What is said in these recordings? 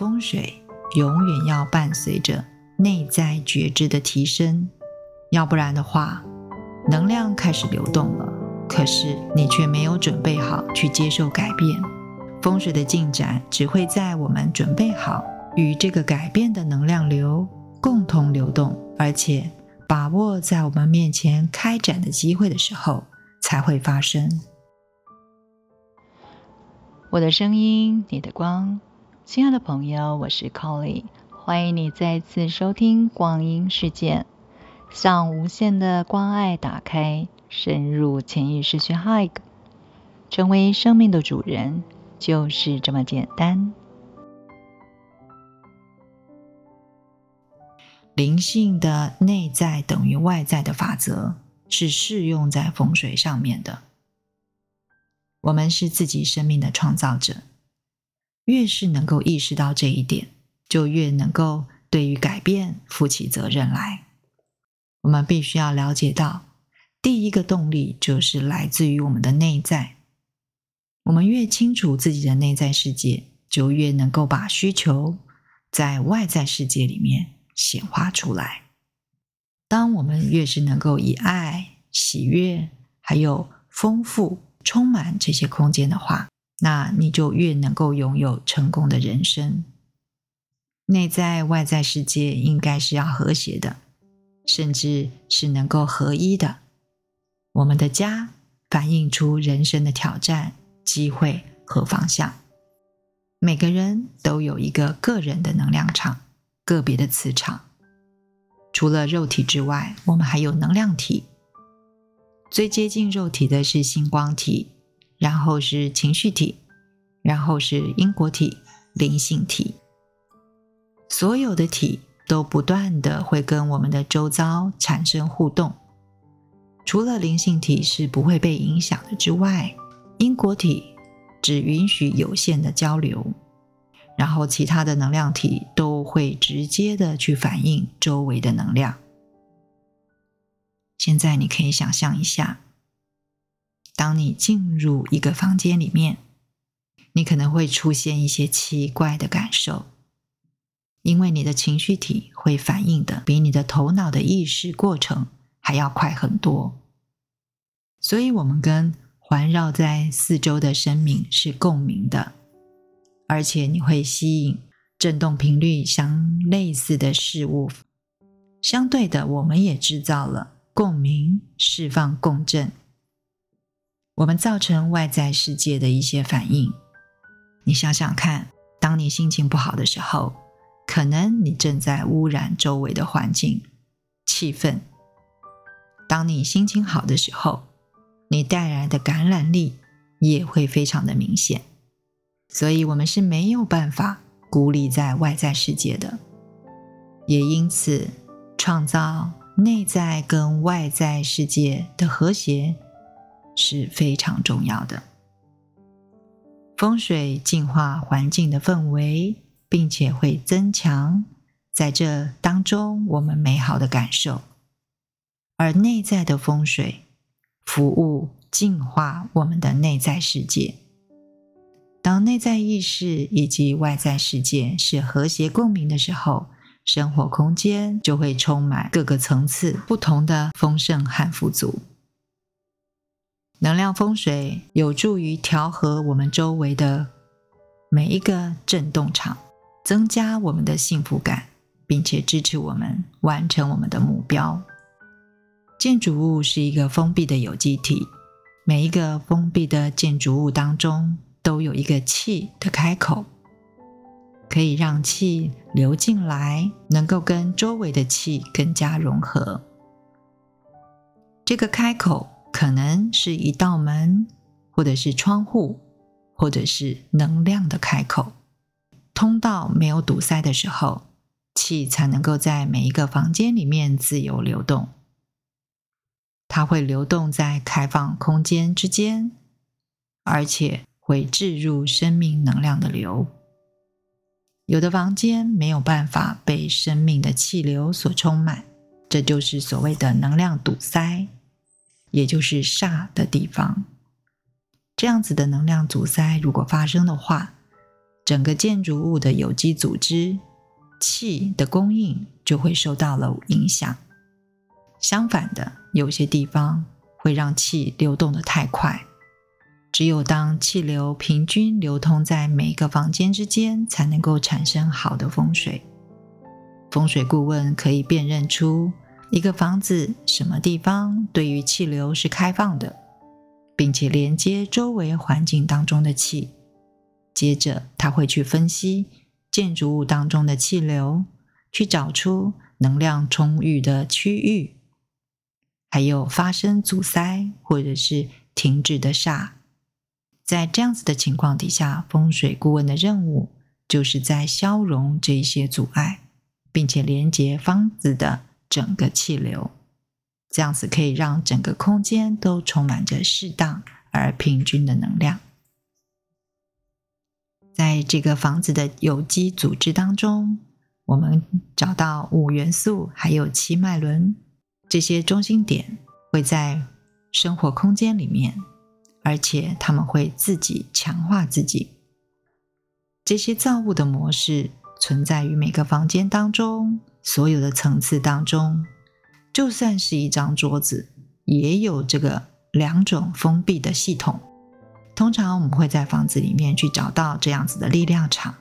风水永远要伴随着内在觉知的提升，要不然的话，能量开始流动了，可是你却没有准备好去接受改变。风水的进展只会在我们准备好与这个改变的能量流共同流动，而且把握在我们面前开展的机会的时候才会发生。我的声音，你的光，亲爱的朋友，我是 Colly，欢迎你再次收听光阴世界，向无限的关爱打开，深入潜意识去 Hug，成为生命的主人，就是这么简单。灵性的内在等于外在的法则，是适用在风水上面的。我们是自己生命的创造者，越是能够意识到这一点，就越能够对于改变负起责任来。我们必须要了解到，第一个动力就是来自于我们的内在。我们越清楚自己的内在世界，就越能够把需求在外在世界里面显化出来。当我们越是能够以爱、喜悦还有丰富。充满这些空间的话，那你就越能够拥有成功的人生。内在外在世界应该是要和谐的，甚至是能够合一的。我们的家反映出人生的挑战、机会和方向。每个人都有一个个人的能量场、个别的磁场。除了肉体之外，我们还有能量体。最接近肉体的是星光体，然后是情绪体，然后是因果体、灵性体。所有的体都不断的会跟我们的周遭产生互动。除了灵性体是不会被影响的之外，因果体只允许有限的交流，然后其他的能量体都会直接的去反映周围的能量。现在你可以想象一下，当你进入一个房间里面，你可能会出现一些奇怪的感受，因为你的情绪体会反应的比你的头脑的意识过程还要快很多。所以，我们跟环绕在四周的生命是共鸣的，而且你会吸引振动频率相类似的事物。相对的，我们也制造了。共鸣、释放共振，我们造成外在世界的一些反应。你想想看，当你心情不好的时候，可能你正在污染周围的环境、气氛；当你心情好的时候，你带来的感染力也会非常的明显。所以，我们是没有办法孤立在外在世界的，也因此创造。内在跟外在世界的和谐是非常重要的。风水净化环境的氛围，并且会增强在这当中我们美好的感受。而内在的风水服务净化我们的内在世界。当内在意识以及外在世界是和谐共鸣的时候。生活空间就会充满各个层次不同的丰盛和富足。能量风水有助于调和我们周围的每一个振动场，增加我们的幸福感，并且支持我们完成我们的目标。建筑物是一个封闭的有机体，每一个封闭的建筑物当中都有一个气的开口。可以让气流进来，能够跟周围的气更加融合。这个开口可能是一道门，或者是窗户，或者是能量的开口。通道没有堵塞的时候，气才能够在每一个房间里面自由流动。它会流动在开放空间之间，而且会置入生命能量的流。有的房间没有办法被生命的气流所充满，这就是所谓的能量堵塞，也就是煞的地方。这样子的能量阻塞如果发生的话，整个建筑物的有机组织气的供应就会受到了影响。相反的，有些地方会让气流动的太快。只有当气流平均流通在每一个房间之间，才能够产生好的风水。风水顾问可以辨认出一个房子什么地方对于气流是开放的，并且连接周围环境当中的气。接着，他会去分析建筑物当中的气流，去找出能量充裕的区域，还有发生阻塞或者是停止的煞。在这样子的情况底下，风水顾问的任务就是在消融这些阻碍，并且连接房子的整个气流，这样子可以让整个空间都充满着适当而平均的能量。在这个房子的有机组织当中，我们找到五元素，还有七脉轮这些中心点，会在生活空间里面。而且他们会自己强化自己。这些造物的模式存在于每个房间当中，所有的层次当中，就算是一张桌子，也有这个两种封闭的系统。通常我们会在房子里面去找到这样子的力量场，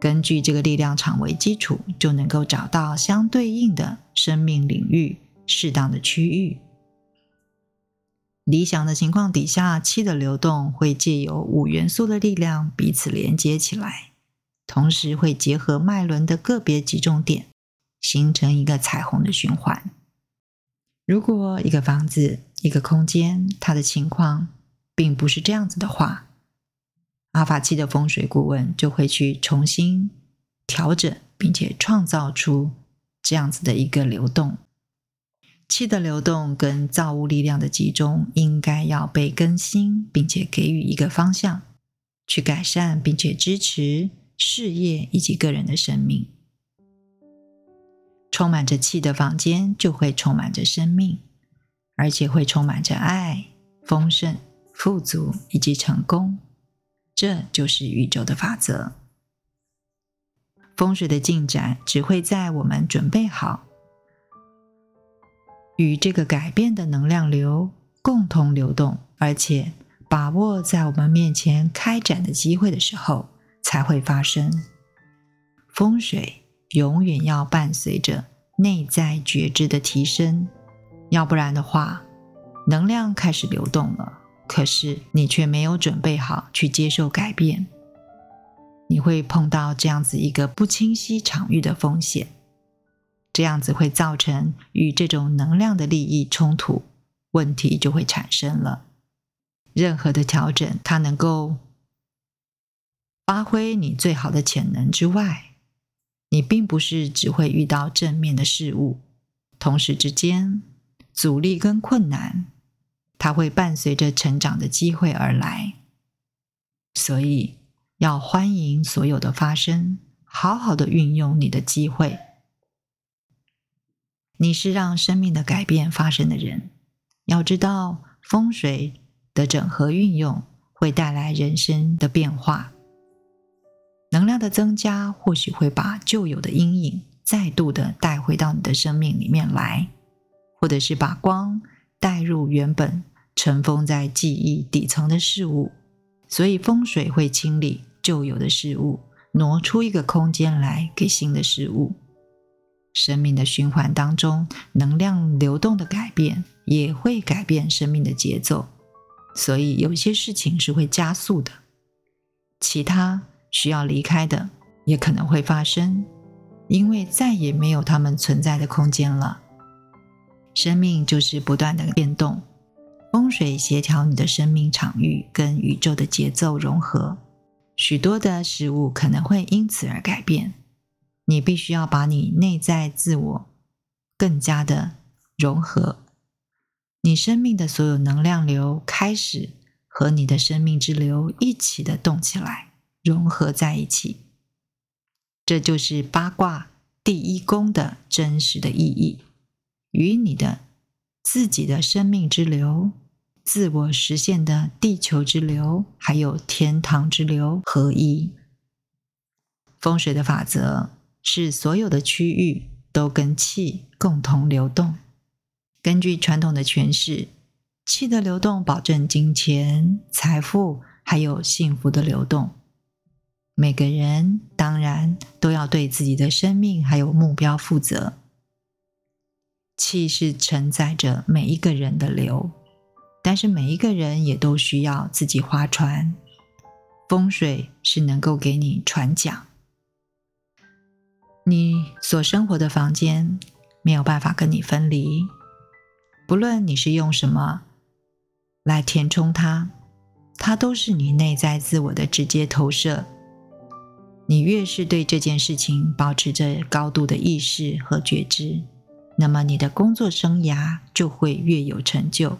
根据这个力量场为基础，就能够找到相对应的生命领域适当的区域。理想的情况底下，气的流动会借由五元素的力量彼此连接起来，同时会结合脉轮的个别集中点，形成一个彩虹的循环。如果一个房子、一个空间，它的情况并不是这样子的话，阿法七的风水顾问就会去重新调整，并且创造出这样子的一个流动。气的流动跟造物力量的集中，应该要被更新，并且给予一个方向，去改善并且支持事业以及个人的生命。充满着气的房间就会充满着生命，而且会充满着爱、丰盛、富足以及成功。这就是宇宙的法则。风水的进展只会在我们准备好。与这个改变的能量流共同流动，而且把握在我们面前开展的机会的时候，才会发生。风水永远要伴随着内在觉知的提升，要不然的话，能量开始流动了，可是你却没有准备好去接受改变，你会碰到这样子一个不清晰场域的风险。这样子会造成与这种能量的利益冲突，问题就会产生了。任何的调整，它能够发挥你最好的潜能之外，你并不是只会遇到正面的事物，同时之间阻力跟困难，它会伴随着成长的机会而来。所以要欢迎所有的发生，好好的运用你的机会。你是让生命的改变发生的人，要知道风水的整合运用会带来人生的变化，能量的增加或许会把旧有的阴影再度的带回到你的生命里面来，或者是把光带入原本尘封在记忆底层的事物，所以风水会清理旧有的事物，挪出一个空间来给新的事物。生命的循环当中，能量流动的改变也会改变生命的节奏，所以有些事情是会加速的，其他需要离开的也可能会发生，因为再也没有他们存在的空间了。生命就是不断的变动，风水协调你的生命场域跟宇宙的节奏融合，许多的事物可能会因此而改变。你必须要把你内在自我更加的融合，你生命的所有能量流开始和你的生命之流一起的动起来，融合在一起。这就是八卦第一宫的真实的意义，与你的自己的生命之流、自我实现的地球之流，还有天堂之流合一。风水的法则是所有的区域都跟气共同流动。根据传统的诠释，气的流动保证金钱、财富还有幸福的流动。每个人当然都要对自己的生命还有目标负责。气是承载着每一个人的流，但是每一个人也都需要自己划船。风水是能够给你船桨，你所生活的房间没有办法跟你分离。不论你是用什么来填充它，它都是你内在自我的直接投射。你越是对这件事情保持着高度的意识和觉知，那么你的工作生涯就会越有成就，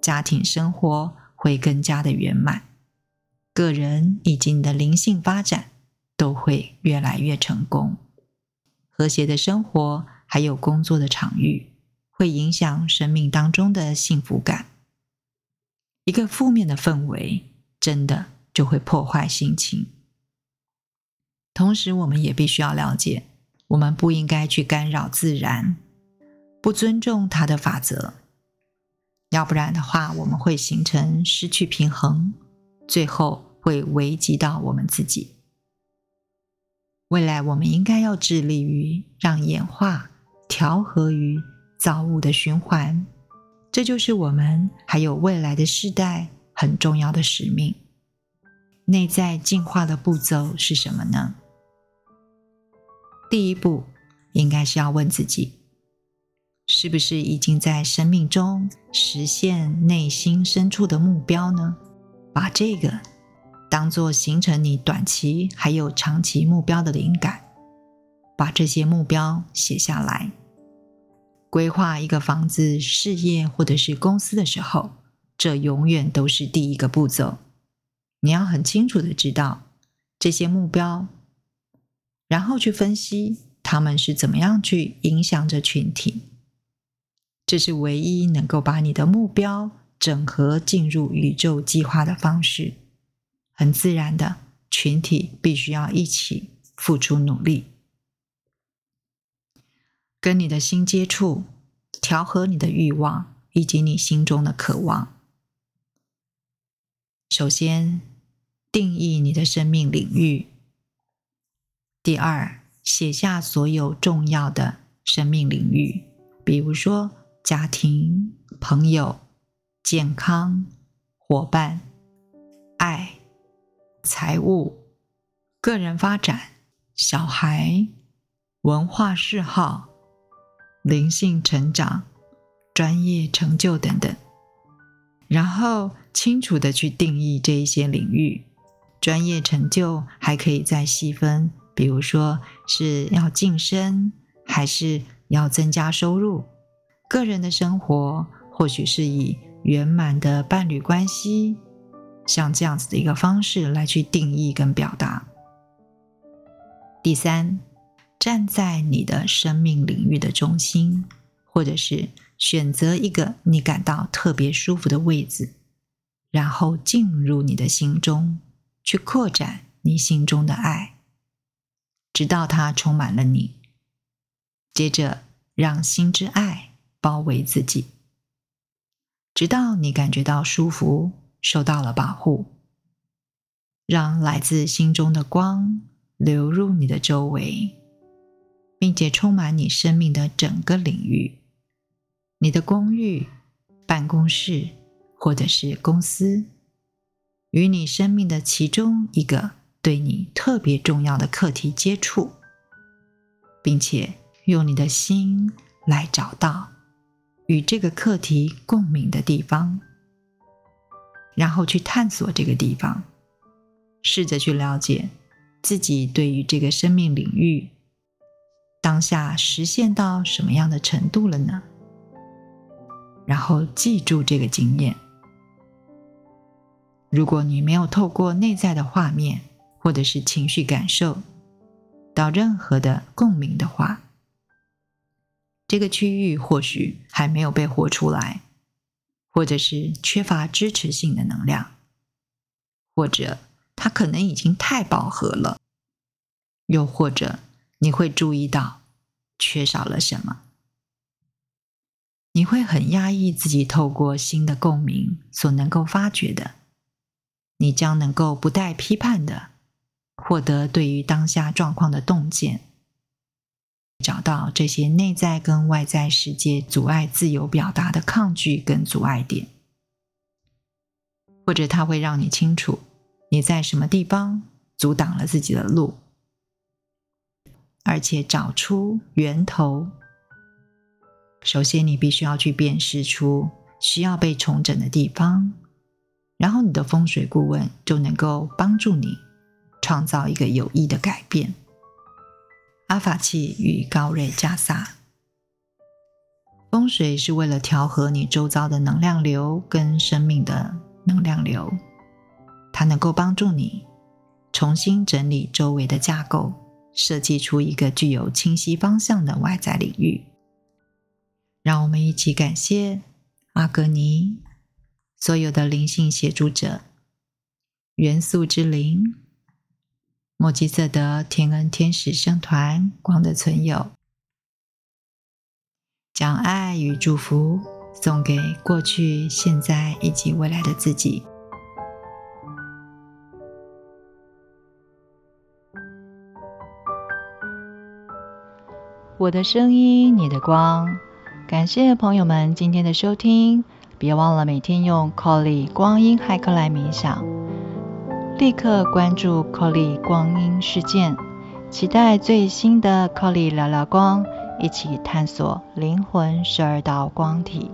家庭生活会更加的圆满，个人以及你的灵性发展都会越来越成功。和谐的生活还有工作的场域，会影响生命当中的幸福感。一个负面的氛围，真的就会破坏心情。同时，我们也必须要了解，我们不应该去干扰自然，不尊重它的法则，要不然的话，我们会形成失去平衡，最后会危及到我们自己。未来，我们应该要致力于让演化调和于造物的循环，这就是我们还有未来的世代很重要的使命。内在进化的步骤是什么呢？第一步，应该是要问自己，是不是已经在生命中实现内心深处的目标呢？把这个当做形成你短期还有长期目标的灵感，把这些目标写下来。规划一个房子、事业或者是公司的时候，这永远都是第一个步骤。你要很清楚的知道这些目标。然后去分析他们是怎么样去影响着群体，这是唯一能够把你的目标整合进入宇宙计划的方式。很自然的，群体必须要一起付出努力，跟你的心接触，调和你的欲望以及你心中的渴望。首先，定义你的生命领域。第二，写下所有重要的生命领域，比如说家庭、朋友、健康、伙伴、爱、财务、个人发展、小孩、文化嗜好、灵性成长、专业成就等等。然后清楚的去定义这一些领域，专业成就还可以再细分。比如说是要晋升，还是要增加收入？个人的生活或许是以圆满的伴侣关系，像这样子的一个方式来去定义跟表达。第三，站在你的生命领域的中心，或者是选择一个你感到特别舒服的位置，然后进入你的心中，去扩展你心中的爱。直到它充满了你，接着让心之爱包围自己，直到你感觉到舒服，受到了保护，让来自心中的光流入你的周围，并且充满你生命的整个领域，你的公寓、办公室或者是公司，与你生命的其中一个。对你特别重要的课题接触，并且用你的心来找到与这个课题共鸣的地方，然后去探索这个地方，试着去了解自己对于这个生命领域当下实现到什么样的程度了呢？然后记住这个经验。如果你没有透过内在的画面，或者是情绪感受到任何的共鸣的话，这个区域或许还没有被活出来，或者是缺乏支持性的能量，或者它可能已经太饱和了。又或者你会注意到缺少了什么？你会很压抑自己透过新的共鸣所能够发掘的，你将能够不带批判的获得对于当下状况的洞见，找到这些内在跟外在世界阻碍自由表达的抗拒跟阻碍点，或者它会让你清楚你在什么地方阻挡了自己的路。而且找出源头。首先，你必须要去辨识出需要被重整的地方，然后你的风水顾问就能够帮助你创造一个有益的改变。阿法器与高瑞加萨，风水是为了调和你周遭的能量流跟生命的能量流，它能够帮助你重新整理周围的架构。设计出一个具有清晰方向的外在领域。让我们一起感谢阿格尼所有的灵性协助者、元素之灵、莫吉瑟德天恩天使圣团光的存有，将爱与祝福送给过去、现在以及未来的自己。我的声音，你的光。感谢朋友们今天的收听，别忘了每天用 Colly 光阴骇客来冥想。立刻关注 Colly 光阴事件，期待最新的 Colly 聊聊光，一起探索灵魂十二道光体。